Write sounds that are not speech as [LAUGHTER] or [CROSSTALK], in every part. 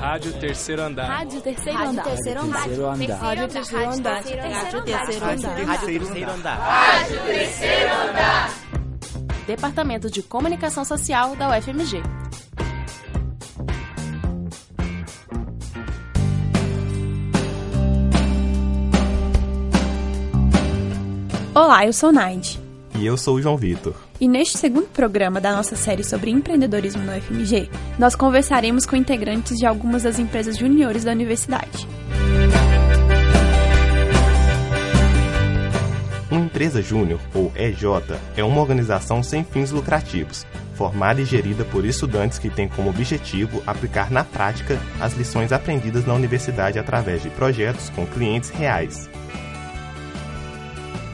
Rádio Terceiro Andar. Rádio Terceiro Andar. Rádio Terceiro Andar. Rádio Terceiro Andar. Rádio Terceiro Andar. Rádio Terceiro Andar. Rádio Terceiro Andar. Departamento de Comunicação Social da UFMG. Olá, eu sou Naide. E eu sou o João Vitor. E neste segundo programa da nossa série sobre empreendedorismo no UFMG, nós conversaremos com integrantes de algumas das empresas juniores da universidade. Uma empresa júnior, ou EJ, é uma organização sem fins lucrativos, formada e gerida por estudantes que têm como objetivo aplicar na prática as lições aprendidas na universidade através de projetos com clientes reais.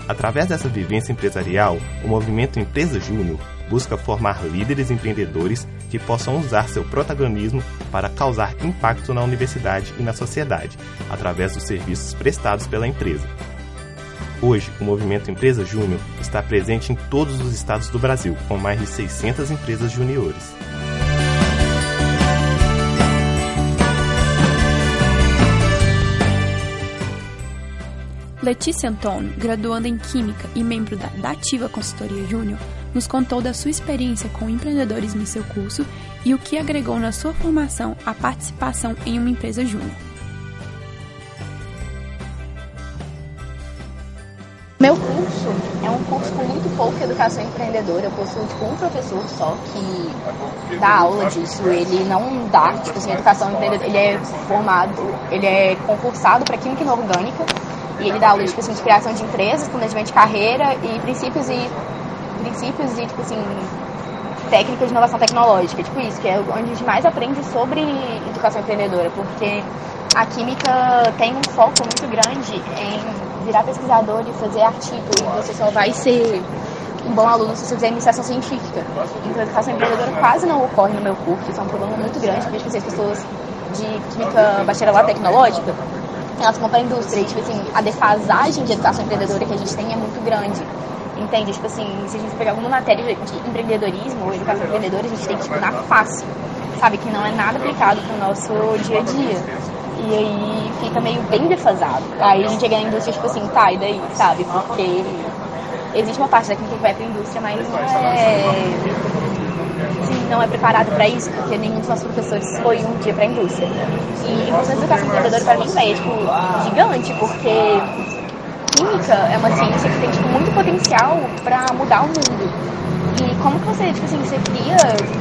Através dessa vivência empresarial, o movimento Empresa Júnior busca formar líderes empreendedores que possam usar seu protagonismo para causar impacto na universidade e na sociedade, através dos serviços prestados pela empresa. Hoje, o movimento Empresa Júnior está presente em todos os estados do Brasil, com mais de 600 empresas juniores. Letícia Antônio, graduanda em Química e membro da Dativa Consultoria Júnior, nos contou da sua experiência com empreendedorismo em seu curso e o que agregou na sua formação a participação em uma empresa júnior. Meu curso é um curso com muito pouca educação empreendedora. Eu possuo tipo, um professor só que dá aula disso. Ele não dá tipo assim, educação empreendedora. Ele é formado, ele é concursado para Química Inorgânica e ele dá aula tipo, assim, de criação de empresas, planejamento de carreira e princípios e princípios e tipo assim técnicas de inovação tecnológica, tipo isso, que é onde a gente mais aprende sobre educação empreendedora, porque a química tem um foco muito grande em virar pesquisador e fazer artigo, e você só vai ser um bom aluno se você fizer iniciação científica. Então, a educação empreendedora quase não ocorre no meu curso, isso é um problema muito grande, porque as pessoas de química bacharelado tecnológica, elas vão para a indústria, e tipo assim, a defasagem de educação empreendedora que a gente tem é muito grande. Entende? Tipo assim, se a gente pegar alguma matéria de empreendedorismo ou educação empreendedora, a gente tem que tipo, na face, sabe? Que não é nada aplicado para o nosso dia a dia. E aí fica meio bem defasado. Aí a gente chega na indústria, tipo assim, tá, e daí, sabe? Porque existe uma parte daqui que vai pra indústria, mas não é. Não é preparado para isso, porque nenhum dos nossos professores foi um dia pra indústria. E a educação empreendedora pra mim é, tipo, gigante, porque química é uma ciência que tem tipo, muito potencial para mudar o mundo. E como que você, tipo assim, você cria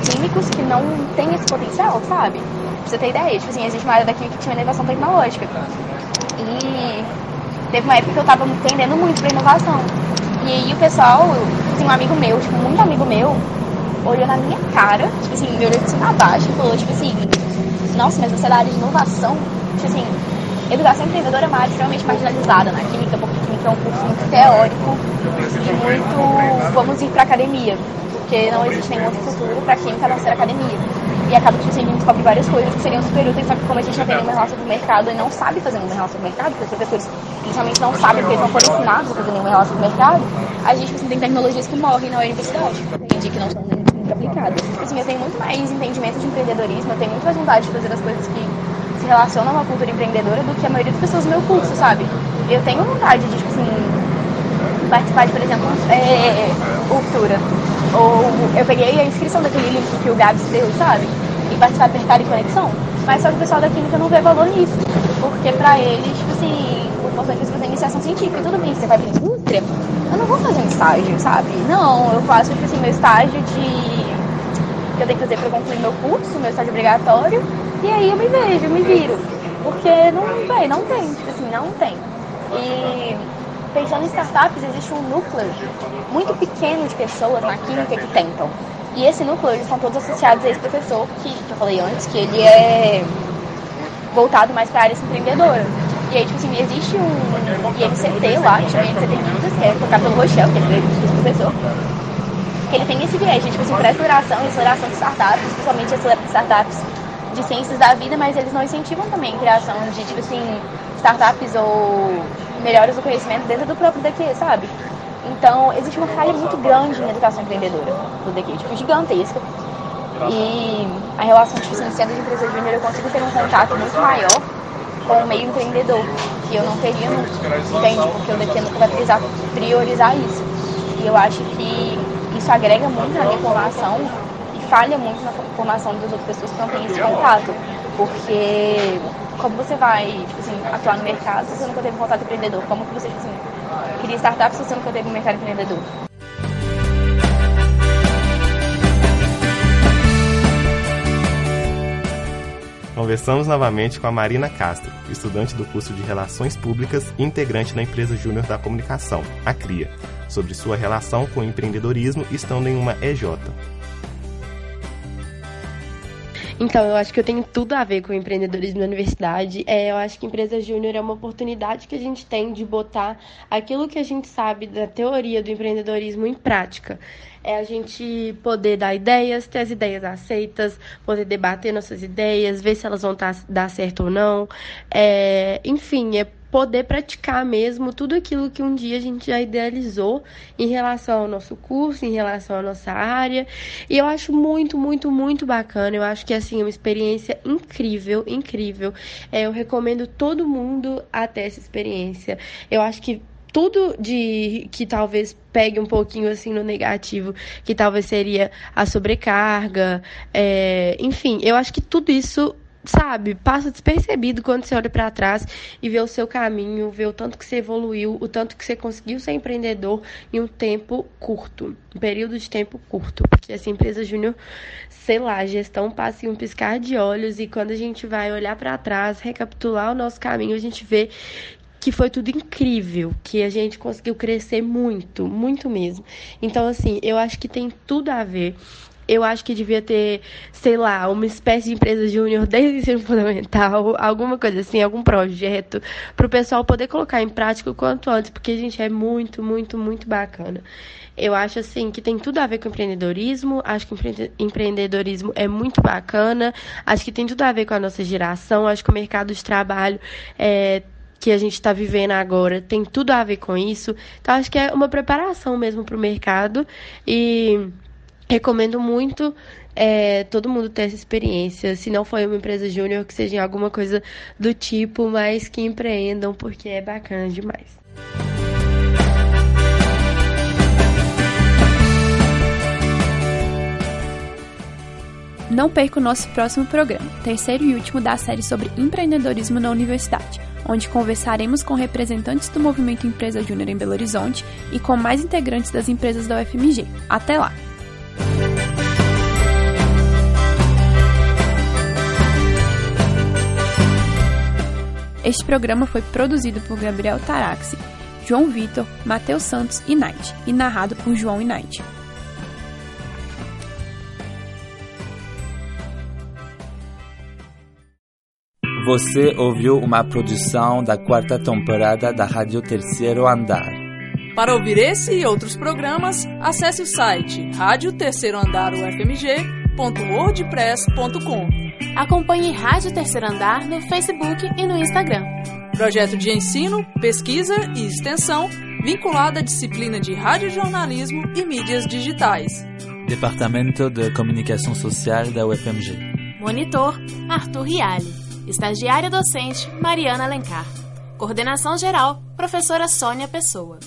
químicos que não têm esse potencial, sabe? Pra você ter ideia, tipo assim, existe uma área da química que tinha inovação tecnológica. E teve uma época que eu tava entendendo muito pra inovação. E aí o pessoal, assim, um amigo meu, tipo, muito amigo meu, olhou na minha cara, tipo assim, me olhou de cima a baixo e falou, tipo assim, nossa, mas você é da área de inovação? Tipo assim, educação empreendedora é uma área extremamente marginalizada na química, porque química é um curso muito teórico e muito vamos ir para academia, porque não existe nenhuma estrutura para química a não ser academia. E acaba que a gente descobre várias coisas que seriam super úteis, só que como a gente não tem nenhuma relação com o mercado e não sabe fazer nenhuma relação com o mercado, porque os professores inicialmente não sabem porque eles não foram ensinados a fazer nenhuma relação com o mercado, a gente assim, tem tecnologias que morrem na universidade, entendi que não são muito aplicadas. Assim, eu tenho muito mais entendimento de empreendedorismo, eu tenho muito mais vontade de fazer as coisas que se relacionam a uma cultura empreendedora do que a maioria das pessoas do meu curso, sabe? Eu tenho vontade de, tipo assim, participar de, por exemplo, é, Cultura. Ou eu peguei a inscrição daquele link que o Gabs deu, sabe? E participar do Mercado e Conexão. Mas só que o pessoal da Química não vê valor nisso. Porque pra eles, tipo assim, o importante é fazer iniciação científica. Tudo bem, você vai pra indústria. Eu não vou fazer um estágio, sabe? Não, eu faço, tipo assim, meu estágio de que eu tenho que fazer para concluir meu curso, meu estágio obrigatório, e aí eu me vejo, eu me viro. Porque não, véi, não tem, tipo assim, não tem. E pensando em startups, existe um núcleo muito pequeno de pessoas na química que tentam. E esse núcleo, eles são todos associados a esse professor que, que eu falei antes, que ele é voltado mais para a área empreendedora. E aí, tipo assim, existe um IMCT lá, que chama IMCT Minas, que é tocado pelo Rochelle, que é esse professor, que ele tem esse viés, tipo assim, para aceleração aceleração de startups, principalmente startups de ciências da vida, mas eles não incentivam também a criação de, tipo assim, startups ou melhores do conhecimento dentro do próprio DQ, sabe? Então, existe uma falha muito grande na educação empreendedora do DQ, tipo, gigantesca. E a relação, tipo assim, sendo de empresa júnior, eu consigo ter um contato muito maior com o meio empreendedor, que eu não teria nunca, entende? Porque o DT nunca vai precisar priorizar isso. E eu acho que isso agrega muito na minha formação e falha muito na formação das outras pessoas que não têm esse contato. Porque como você vai, tipo assim, atuar no mercado se você nunca teve contato empreendedor? Como que você, tipo assim, cria startup se você nunca teve um mercado empreendedor? Conversamos novamente com a Marina Castro, estudante do curso de Relações Públicas e integrante da empresa Júnior da Comunicação, a CRIA, sobre sua relação com o empreendedorismo estando em uma EJ. Então, eu acho que eu tenho tudo a ver com empreendedorismo na universidade. É, eu acho que empresa júnior é uma oportunidade que a gente tem de botar aquilo que a gente sabe da teoria do empreendedorismo em prática. É a gente poder dar ideias, ter as ideias aceitas, poder debater nossas ideias, ver se elas vão dar certo ou não. É, enfim, é poder praticar mesmo tudo aquilo que um dia a gente já idealizou em relação ao nosso curso, em relação à nossa área. E eu acho muito, muito, muito bacana. Eu acho que assim, é uma experiência incrível, incrível. É, eu recomendo todo mundo a ter essa experiência. Eu acho que tudo de que talvez pegue um pouquinho assim no negativo, que talvez seria a sobrecarga, é, enfim, eu acho que tudo isso sabe, passa despercebido quando você olha para trás e vê o seu caminho, vê o tanto que você evoluiu, o tanto que você conseguiu ser empreendedor em um tempo curto, um período de tempo curto, porque essa empresa júnior, sei lá, gestão passa em um piscar de olhos e quando a gente vai olhar para trás, recapitular o nosso caminho, a gente vê que foi tudo incrível, que a gente conseguiu crescer muito, muito mesmo. Então, assim, eu acho que tem tudo a ver eu acho que devia ter, sei lá, uma espécie de empresa júnior desde o ensino fundamental, [LAUGHS] alguma coisa assim, algum projeto, para o pessoal poder colocar em prática o quanto antes, porque a gente é muito, muito, muito bacana. Eu acho assim que tem tudo a ver com empreendedorismo, acho que empreendedorismo é muito bacana, acho que tem tudo a ver com a nossa geração, acho que o mercado de trabalho é, que a gente está vivendo agora tem tudo a ver com isso. Então, acho que é uma preparação mesmo para o mercado e Recomendo muito é, todo mundo ter essa experiência. Se não foi uma empresa júnior, que seja alguma coisa do tipo, mas que empreendam, porque é bacana demais. Não perca o nosso próximo programa, terceiro e último da série sobre empreendedorismo na universidade, onde conversaremos com representantes do movimento Empresa Júnior em Belo Horizonte e com mais integrantes das empresas da UFMG. Até lá! Este programa foi produzido por Gabriel Taraxi, João Vitor, Matheus Santos e Night, e narrado por João e Night. Você ouviu uma produção da quarta temporada da Rádio Terceiro Andar. Para ouvir esse e outros programas, acesse o site rádio terceiro andar ufmg.wordpress.com. Acompanhe Rádio Terceiro Andar no Facebook e no Instagram. Projeto de ensino, pesquisa e extensão vinculado à disciplina de radiojornalismo e mídias digitais. Departamento de Comunicação Social da UFMG. Monitor, Arthur Riale. Estagiária docente, Mariana Alencar. Coordenação geral, professora Sônia Pessoa.